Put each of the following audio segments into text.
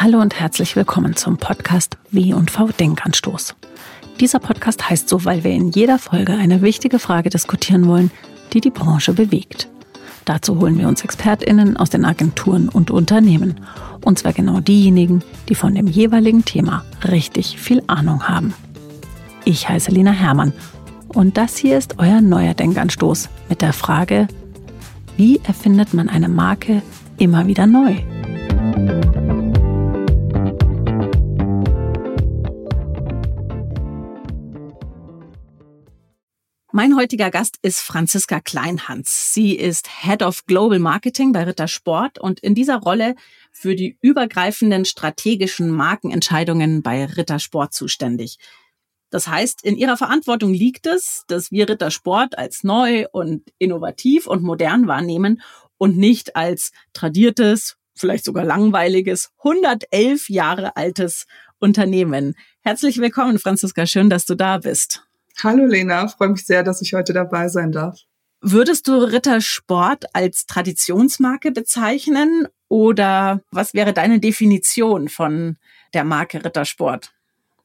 Hallo und herzlich willkommen zum Podcast W&V Denkanstoß. Dieser Podcast heißt so, weil wir in jeder Folge eine wichtige Frage diskutieren wollen, die die Branche bewegt. Dazu holen wir uns ExpertInnen aus den Agenturen und Unternehmen. Und zwar genau diejenigen, die von dem jeweiligen Thema richtig viel Ahnung haben. Ich heiße Lena Hermann und das hier ist euer neuer Denkanstoß mit der Frage, wie erfindet man eine Marke immer wieder neu? Mein heutiger Gast ist Franziska Kleinhans. Sie ist Head of Global Marketing bei Ritter Sport und in dieser Rolle für die übergreifenden strategischen Markenentscheidungen bei Ritter Sport zuständig. Das heißt, in ihrer Verantwortung liegt es, dass wir Ritter Sport als neu und innovativ und modern wahrnehmen und nicht als tradiertes, vielleicht sogar langweiliges, 111 Jahre altes Unternehmen. Herzlich willkommen, Franziska. Schön, dass du da bist. Hallo Lena, freue mich sehr, dass ich heute dabei sein darf. Würdest du Rittersport als Traditionsmarke bezeichnen oder was wäre deine Definition von der Marke Rittersport?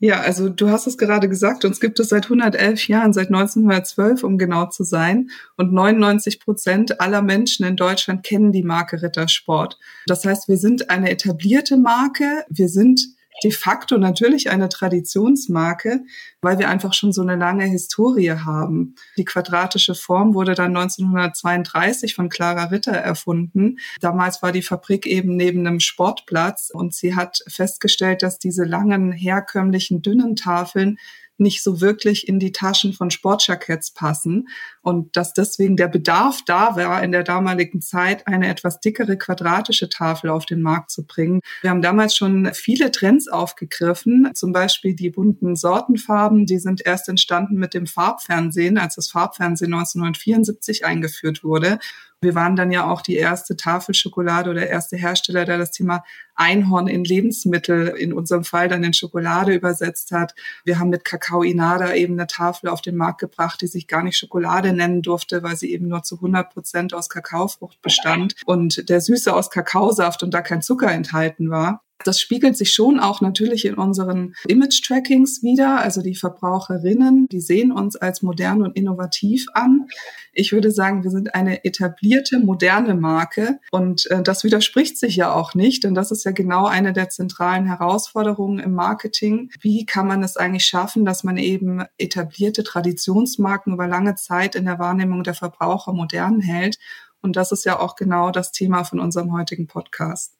Ja, also du hast es gerade gesagt, uns gibt es seit 111 Jahren, seit 1912, um genau zu sein. Und 99 Prozent aller Menschen in Deutschland kennen die Marke Rittersport. Das heißt, wir sind eine etablierte Marke. Wir sind de facto natürlich eine Traditionsmarke, weil wir einfach schon so eine lange Historie haben. Die quadratische Form wurde dann 1932 von Clara Ritter erfunden. Damals war die Fabrik eben neben einem Sportplatz und sie hat festgestellt, dass diese langen, herkömmlichen, dünnen Tafeln nicht so wirklich in die Taschen von Sportjacketts passen und dass deswegen der Bedarf da war, in der damaligen Zeit eine etwas dickere quadratische Tafel auf den Markt zu bringen. Wir haben damals schon viele Trends aufgegriffen, zum Beispiel die bunten Sortenfarben, die sind erst entstanden mit dem Farbfernsehen, als das Farbfernsehen 1974 eingeführt wurde. Wir waren dann ja auch die erste Tafelschokolade oder erste Hersteller, der das Thema Einhorn in Lebensmittel, in unserem Fall dann in Schokolade übersetzt hat. Wir haben mit Kakao Inada eben eine Tafel auf den Markt gebracht, die sich gar nicht Schokolade nennen durfte, weil sie eben nur zu 100 Prozent aus Kakaofrucht bestand und der Süße aus Kakaosaft und da kein Zucker enthalten war. Das spiegelt sich schon auch natürlich in unseren Image-Trackings wieder. Also die Verbraucherinnen, die sehen uns als modern und innovativ an. Ich würde sagen, wir sind eine etablierte, moderne Marke. Und äh, das widerspricht sich ja auch nicht, denn das ist ja genau eine der zentralen Herausforderungen im Marketing. Wie kann man es eigentlich schaffen, dass man eben etablierte Traditionsmarken über lange Zeit in der Wahrnehmung der Verbraucher modern hält? Und das ist ja auch genau das Thema von unserem heutigen Podcast.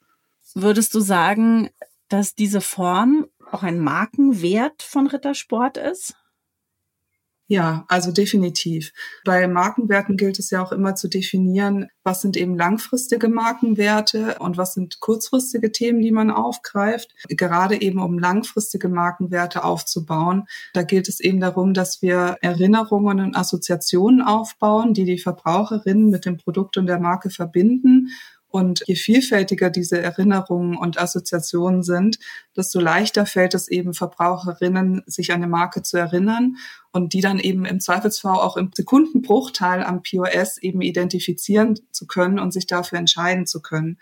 Würdest du sagen, dass diese Form auch ein Markenwert von Rittersport ist? Ja, also definitiv. Bei Markenwerten gilt es ja auch immer zu definieren, was sind eben langfristige Markenwerte und was sind kurzfristige Themen, die man aufgreift. Gerade eben um langfristige Markenwerte aufzubauen, da gilt es eben darum, dass wir Erinnerungen und Assoziationen aufbauen, die die Verbraucherinnen mit dem Produkt und der Marke verbinden und je vielfältiger diese Erinnerungen und Assoziationen sind, desto leichter fällt es eben Verbraucherinnen, sich an eine Marke zu erinnern und die dann eben im Zweifelsfall auch im Sekundenbruchteil am POS eben identifizieren zu können und sich dafür entscheiden zu können.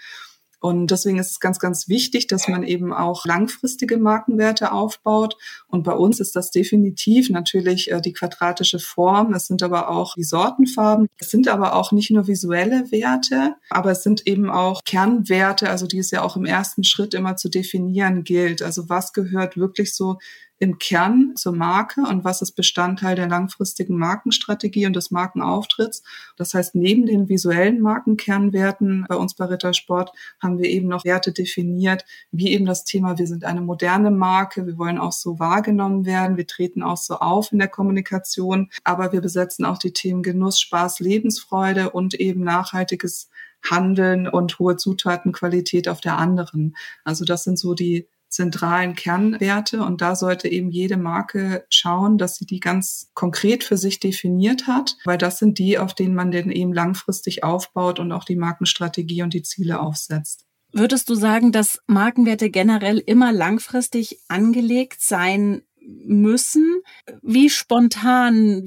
Und deswegen ist es ganz, ganz wichtig, dass man eben auch langfristige Markenwerte aufbaut. Und bei uns ist das definitiv natürlich äh, die quadratische Form. Es sind aber auch die Sortenfarben. Es sind aber auch nicht nur visuelle Werte, aber es sind eben auch Kernwerte, also die es ja auch im ersten Schritt immer zu definieren gilt. Also was gehört wirklich so im Kern zur Marke und was ist Bestandteil der langfristigen Markenstrategie und des Markenauftritts. Das heißt, neben den visuellen Markenkernwerten bei uns bei Rittersport haben wir eben noch Werte definiert, wie eben das Thema, wir sind eine moderne Marke, wir wollen auch so wahrgenommen werden, wir treten auch so auf in der Kommunikation, aber wir besetzen auch die Themen Genuss, Spaß, Lebensfreude und eben nachhaltiges Handeln und hohe Zutatenqualität auf der anderen. Also das sind so die zentralen Kernwerte und da sollte eben jede Marke schauen, dass sie die ganz konkret für sich definiert hat, weil das sind die, auf denen man denn eben langfristig aufbaut und auch die Markenstrategie und die Ziele aufsetzt. Würdest du sagen, dass Markenwerte generell immer langfristig angelegt sein müssen? Wie spontan,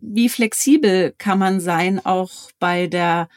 wie flexibel kann man sein, auch bei der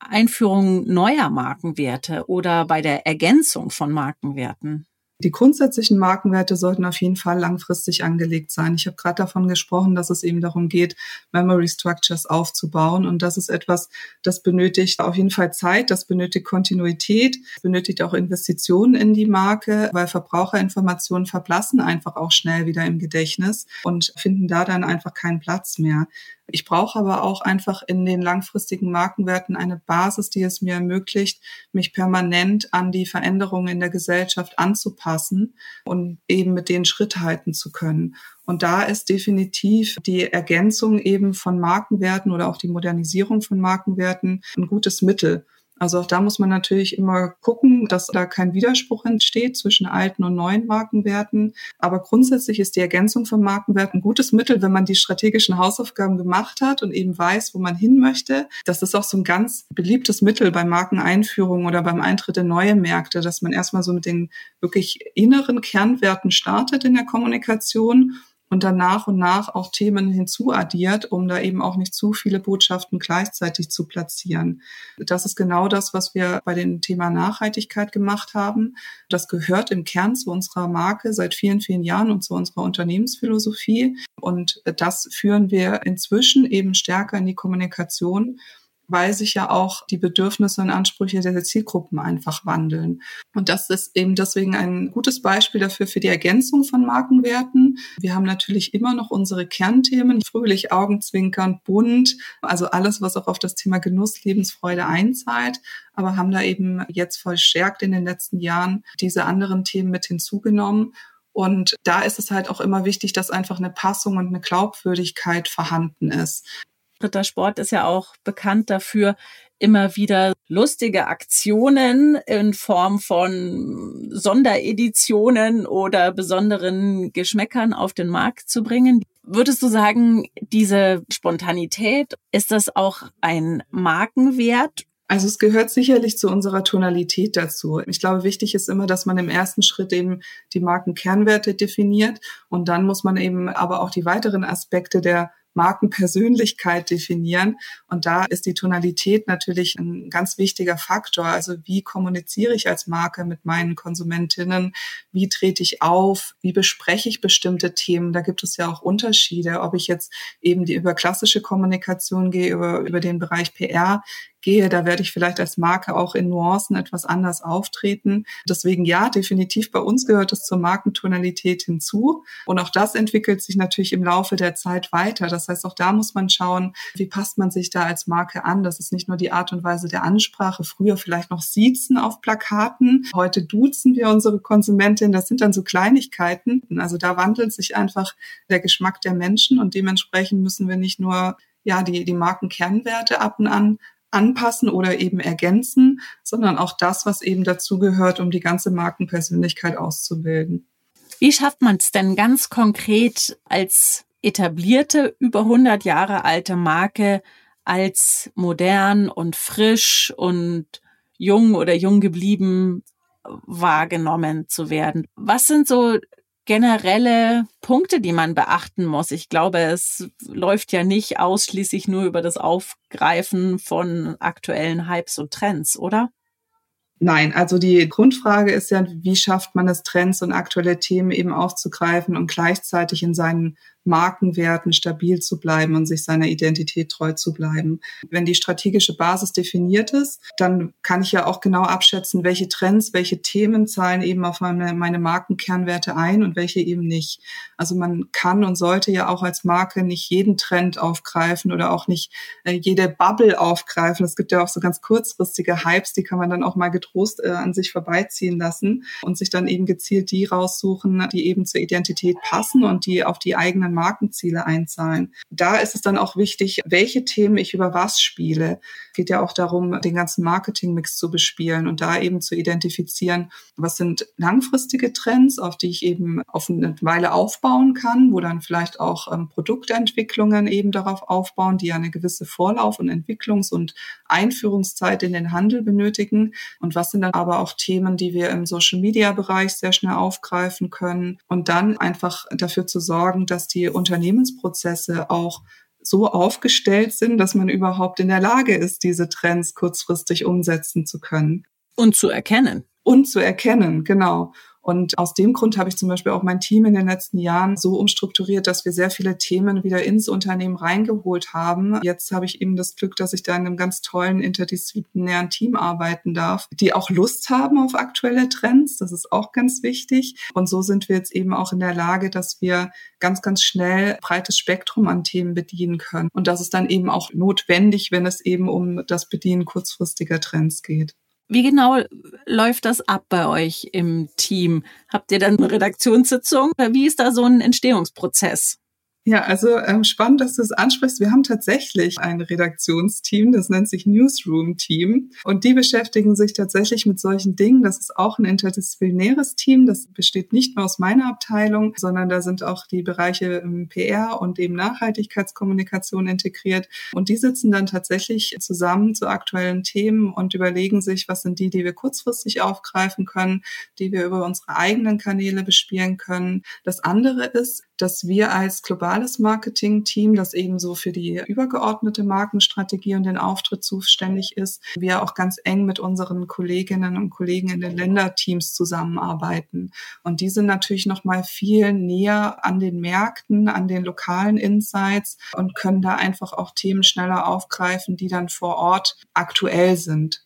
Einführung neuer Markenwerte oder bei der Ergänzung von Markenwerten? Die grundsätzlichen Markenwerte sollten auf jeden Fall langfristig angelegt sein. Ich habe gerade davon gesprochen, dass es eben darum geht, Memory Structures aufzubauen. Und das ist etwas, das benötigt auf jeden Fall Zeit, das benötigt Kontinuität, benötigt auch Investitionen in die Marke, weil Verbraucherinformationen verblassen einfach auch schnell wieder im Gedächtnis und finden da dann einfach keinen Platz mehr. Ich brauche aber auch einfach in den langfristigen Markenwerten eine Basis, die es mir ermöglicht, mich permanent an die Veränderungen in der Gesellschaft anzupassen und eben mit denen Schritt halten zu können. Und da ist definitiv die Ergänzung eben von Markenwerten oder auch die Modernisierung von Markenwerten ein gutes Mittel. Also auch da muss man natürlich immer gucken, dass da kein Widerspruch entsteht zwischen alten und neuen Markenwerten. Aber grundsätzlich ist die Ergänzung von Markenwerten ein gutes Mittel, wenn man die strategischen Hausaufgaben gemacht hat und eben weiß, wo man hin möchte. Das ist auch so ein ganz beliebtes Mittel bei Markeneinführung oder beim Eintritt in neue Märkte, dass man erstmal so mit den wirklich inneren Kernwerten startet in der Kommunikation und dann nach und nach auch Themen hinzuaddiert, um da eben auch nicht zu viele Botschaften gleichzeitig zu platzieren. Das ist genau das, was wir bei dem Thema Nachhaltigkeit gemacht haben. Das gehört im Kern zu unserer Marke seit vielen, vielen Jahren und zu unserer Unternehmensphilosophie. Und das führen wir inzwischen eben stärker in die Kommunikation weil sich ja auch die Bedürfnisse und Ansprüche der Zielgruppen einfach wandeln. Und das ist eben deswegen ein gutes Beispiel dafür für die Ergänzung von Markenwerten. Wir haben natürlich immer noch unsere Kernthemen, fröhlich, augenzwinkernd, bunt, also alles, was auch auf das Thema Genuss, Lebensfreude einzahlt, aber haben da eben jetzt verstärkt in den letzten Jahren diese anderen Themen mit hinzugenommen. Und da ist es halt auch immer wichtig, dass einfach eine Passung und eine Glaubwürdigkeit vorhanden ist. Rittersport ist ja auch bekannt dafür, immer wieder lustige Aktionen in Form von Sondereditionen oder besonderen Geschmäckern auf den Markt zu bringen. Würdest du sagen, diese Spontanität, ist das auch ein Markenwert also es gehört sicherlich zu unserer Tonalität dazu. Ich glaube, wichtig ist immer, dass man im ersten Schritt eben die Markenkernwerte definiert und dann muss man eben aber auch die weiteren Aspekte der Markenpersönlichkeit definieren. Und da ist die Tonalität natürlich ein ganz wichtiger Faktor. Also wie kommuniziere ich als Marke mit meinen Konsumentinnen? Wie trete ich auf? Wie bespreche ich bestimmte Themen? Da gibt es ja auch Unterschiede, ob ich jetzt eben die über klassische Kommunikation gehe, über, über den Bereich PR gehe, da werde ich vielleicht als Marke auch in Nuancen etwas anders auftreten. Deswegen ja, definitiv bei uns gehört es zur Markentonalität hinzu. Und auch das entwickelt sich natürlich im Laufe der Zeit weiter. Das heißt, auch da muss man schauen, wie passt man sich da als Marke an. Das ist nicht nur die Art und Weise der Ansprache. Früher vielleicht noch Siezen auf Plakaten. Heute duzen wir unsere Konsumentin. Das sind dann so Kleinigkeiten. Also da wandelt sich einfach der Geschmack der Menschen und dementsprechend müssen wir nicht nur ja, die, die Markenkernwerte ab und an anpassen oder eben ergänzen, sondern auch das, was eben dazugehört, um die ganze Markenpersönlichkeit auszubilden. Wie schafft man es denn ganz konkret als etablierte, über 100 Jahre alte Marke als modern und frisch und jung oder jung geblieben wahrgenommen zu werden? Was sind so generelle Punkte, die man beachten muss? Ich glaube, es läuft ja nicht ausschließlich nur über das Aufgreifen von aktuellen Hypes und Trends, oder? Nein, also die Grundfrage ist ja, wie schafft man es, Trends und aktuelle Themen eben aufzugreifen und gleichzeitig in seinen Markenwerten stabil zu bleiben und sich seiner Identität treu zu bleiben. Wenn die strategische Basis definiert ist, dann kann ich ja auch genau abschätzen, welche Trends, welche Themen zahlen eben auf meine, meine Markenkernwerte ein und welche eben nicht. Also man kann und sollte ja auch als Marke nicht jeden Trend aufgreifen oder auch nicht äh, jede Bubble aufgreifen. Es gibt ja auch so ganz kurzfristige Hypes, die kann man dann auch mal getrost äh, an sich vorbeiziehen lassen und sich dann eben gezielt die raussuchen, die eben zur Identität passen und die auf die eigenen Markenziele einzahlen. Da ist es dann auch wichtig, welche Themen ich über was spiele. Es geht ja auch darum, den ganzen Marketingmix zu bespielen und da eben zu identifizieren, was sind langfristige Trends, auf die ich eben auf eine Weile aufbauen kann, wo dann vielleicht auch ähm, Produktentwicklungen eben darauf aufbauen, die ja eine gewisse Vorlauf- und Entwicklungs- und Einführungszeit in den Handel benötigen. Und was sind dann aber auch Themen, die wir im Social-Media-Bereich sehr schnell aufgreifen können und dann einfach dafür zu sorgen, dass die Unternehmensprozesse auch so aufgestellt sind, dass man überhaupt in der Lage ist, diese Trends kurzfristig umsetzen zu können. Und zu erkennen. Und zu erkennen, genau. Und aus dem Grund habe ich zum Beispiel auch mein Team in den letzten Jahren so umstrukturiert, dass wir sehr viele Themen wieder ins Unternehmen reingeholt haben. Jetzt habe ich eben das Glück, dass ich da in einem ganz tollen interdisziplinären Team arbeiten darf, die auch Lust haben auf aktuelle Trends. Das ist auch ganz wichtig. Und so sind wir jetzt eben auch in der Lage, dass wir ganz, ganz schnell breites Spektrum an Themen bedienen können. Und das ist dann eben auch notwendig, wenn es eben um das Bedienen kurzfristiger Trends geht. Wie genau läuft das ab bei euch im Team? Habt ihr dann eine Redaktionssitzung? Wie ist da so ein Entstehungsprozess? Ja, also ähm, spannend, dass du es ansprichst. Wir haben tatsächlich ein Redaktionsteam, das nennt sich Newsroom-Team. Und die beschäftigen sich tatsächlich mit solchen Dingen. Das ist auch ein interdisziplinäres Team. Das besteht nicht nur aus meiner Abteilung, sondern da sind auch die Bereiche ähm, PR und eben Nachhaltigkeitskommunikation integriert. Und die sitzen dann tatsächlich zusammen zu aktuellen Themen und überlegen sich, was sind die, die wir kurzfristig aufgreifen können, die wir über unsere eigenen Kanäle bespielen können. Das andere ist, dass wir als globales Marketing-Team, das eben so für die übergeordnete Markenstrategie und den Auftritt zuständig ist, wir auch ganz eng mit unseren Kolleginnen und Kollegen in den Länderteams zusammenarbeiten. Und die sind natürlich noch mal viel näher an den Märkten, an den lokalen Insights und können da einfach auch Themen schneller aufgreifen, die dann vor Ort aktuell sind.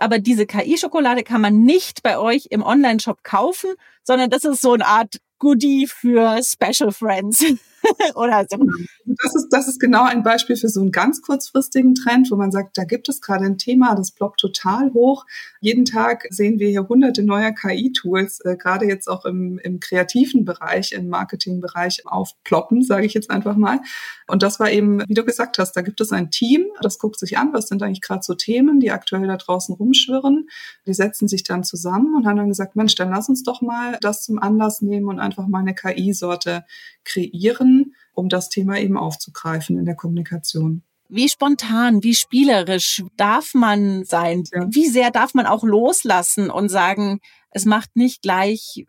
Aber diese KI-Schokolade kann man nicht bei euch im Online-Shop kaufen, sondern das ist so eine Art Goodie für Special Friends. oder so. Das ist, das ist genau ein Beispiel für so einen ganz kurzfristigen Trend, wo man sagt, da gibt es gerade ein Thema, das ploppt total hoch. Jeden Tag sehen wir hier hunderte neuer KI-Tools, äh, gerade jetzt auch im, im kreativen Bereich, im Marketingbereich aufploppen, sage ich jetzt einfach mal. Und das war eben, wie du gesagt hast, da gibt es ein Team, das guckt sich an, was sind eigentlich gerade so Themen, die aktuell da draußen rumschwirren. Die setzen sich dann zusammen und haben dann gesagt, Mensch, dann lass uns doch mal das zum Anlass nehmen und einfach mal eine KI-Sorte kreieren, um das Thema eben aufzugreifen in der Kommunikation. Wie spontan, wie spielerisch darf man sein? Ja. Wie sehr darf man auch loslassen und sagen, es macht nicht gleich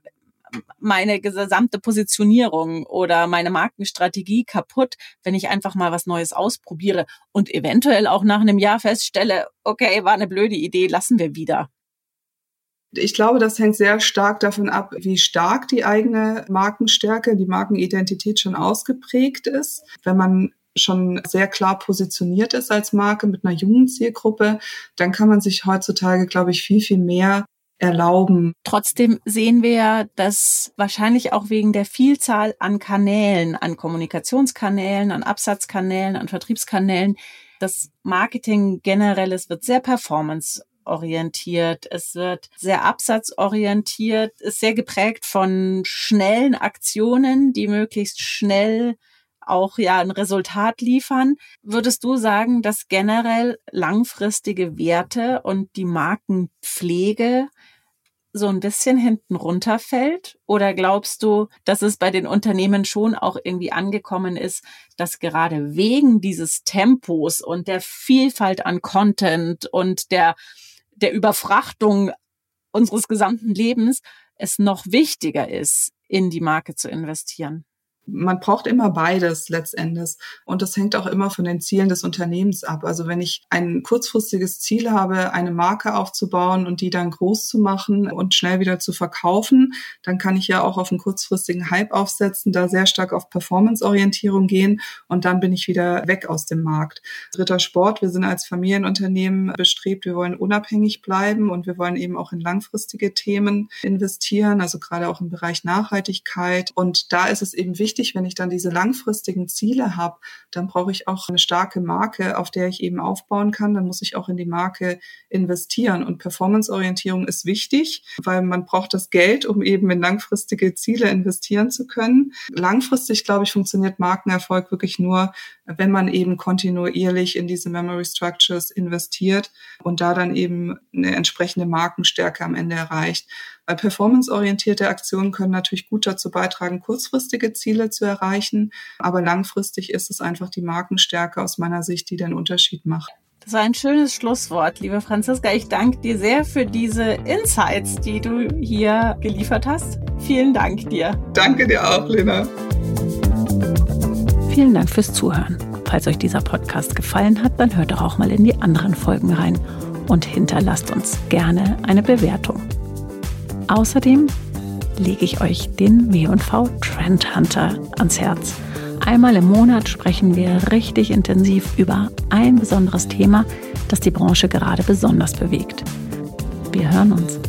meine gesamte Positionierung oder meine Markenstrategie kaputt, wenn ich einfach mal was Neues ausprobiere und eventuell auch nach einem Jahr feststelle, okay, war eine blöde Idee, lassen wir wieder. Ich glaube, das hängt sehr stark davon ab, wie stark die eigene Markenstärke, die Markenidentität schon ausgeprägt ist. Wenn man schon sehr klar positioniert ist als Marke mit einer jungen Zielgruppe, dann kann man sich heutzutage, glaube ich, viel, viel mehr erlauben. Trotzdem sehen wir, dass wahrscheinlich auch wegen der Vielzahl an Kanälen, an Kommunikationskanälen, an Absatzkanälen, an Vertriebskanälen, das Marketing generell, es wird sehr performance orientiert, es wird sehr absatzorientiert, ist sehr geprägt von schnellen Aktionen, die möglichst schnell auch ja ein Resultat liefern. Würdest du sagen, dass generell langfristige Werte und die Markenpflege so ein bisschen hinten runterfällt? Oder glaubst du, dass es bei den Unternehmen schon auch irgendwie angekommen ist, dass gerade wegen dieses Tempos und der Vielfalt an Content und der, der Überfrachtung unseres gesamten Lebens es noch wichtiger ist, in die Marke zu investieren? Man braucht immer beides letztendlich. Und das hängt auch immer von den Zielen des Unternehmens ab. Also wenn ich ein kurzfristiges Ziel habe, eine Marke aufzubauen und die dann groß zu machen und schnell wieder zu verkaufen, dann kann ich ja auch auf einen kurzfristigen Hype aufsetzen, da sehr stark auf Performance-Orientierung gehen und dann bin ich wieder weg aus dem Markt. Dritter Sport, wir sind als Familienunternehmen bestrebt, wir wollen unabhängig bleiben und wir wollen eben auch in langfristige Themen investieren, also gerade auch im Bereich Nachhaltigkeit. Und da ist es eben wichtig, wichtig, wenn ich dann diese langfristigen Ziele habe, dann brauche ich auch eine starke Marke, auf der ich eben aufbauen kann. Dann muss ich auch in die Marke investieren. Und Performanceorientierung ist wichtig, weil man braucht das Geld, um eben in langfristige Ziele investieren zu können. Langfristig, glaube ich, funktioniert Markenerfolg wirklich nur, wenn man eben kontinuierlich in diese Memory Structures investiert und da dann eben eine entsprechende Markenstärke am Ende erreicht. Weil performanceorientierte Aktionen können natürlich gut dazu beitragen, kurzfristige Ziele zu erreichen, aber langfristig ist es einfach die Markenstärke aus meiner Sicht, die den Unterschied macht. Das war ein schönes Schlusswort, liebe Franziska. Ich danke dir sehr für diese Insights, die du hier geliefert hast. Vielen Dank dir. Danke dir auch, Lena. Vielen Dank fürs Zuhören. falls euch dieser Podcast gefallen hat, dann hört doch auch mal in die anderen Folgen rein und hinterlasst uns gerne eine Bewertung. Außerdem lege ich euch den W&V Trend Hunter ans Herz. Einmal im Monat sprechen wir richtig intensiv über ein besonderes Thema, das die Branche gerade besonders bewegt. Wir hören uns.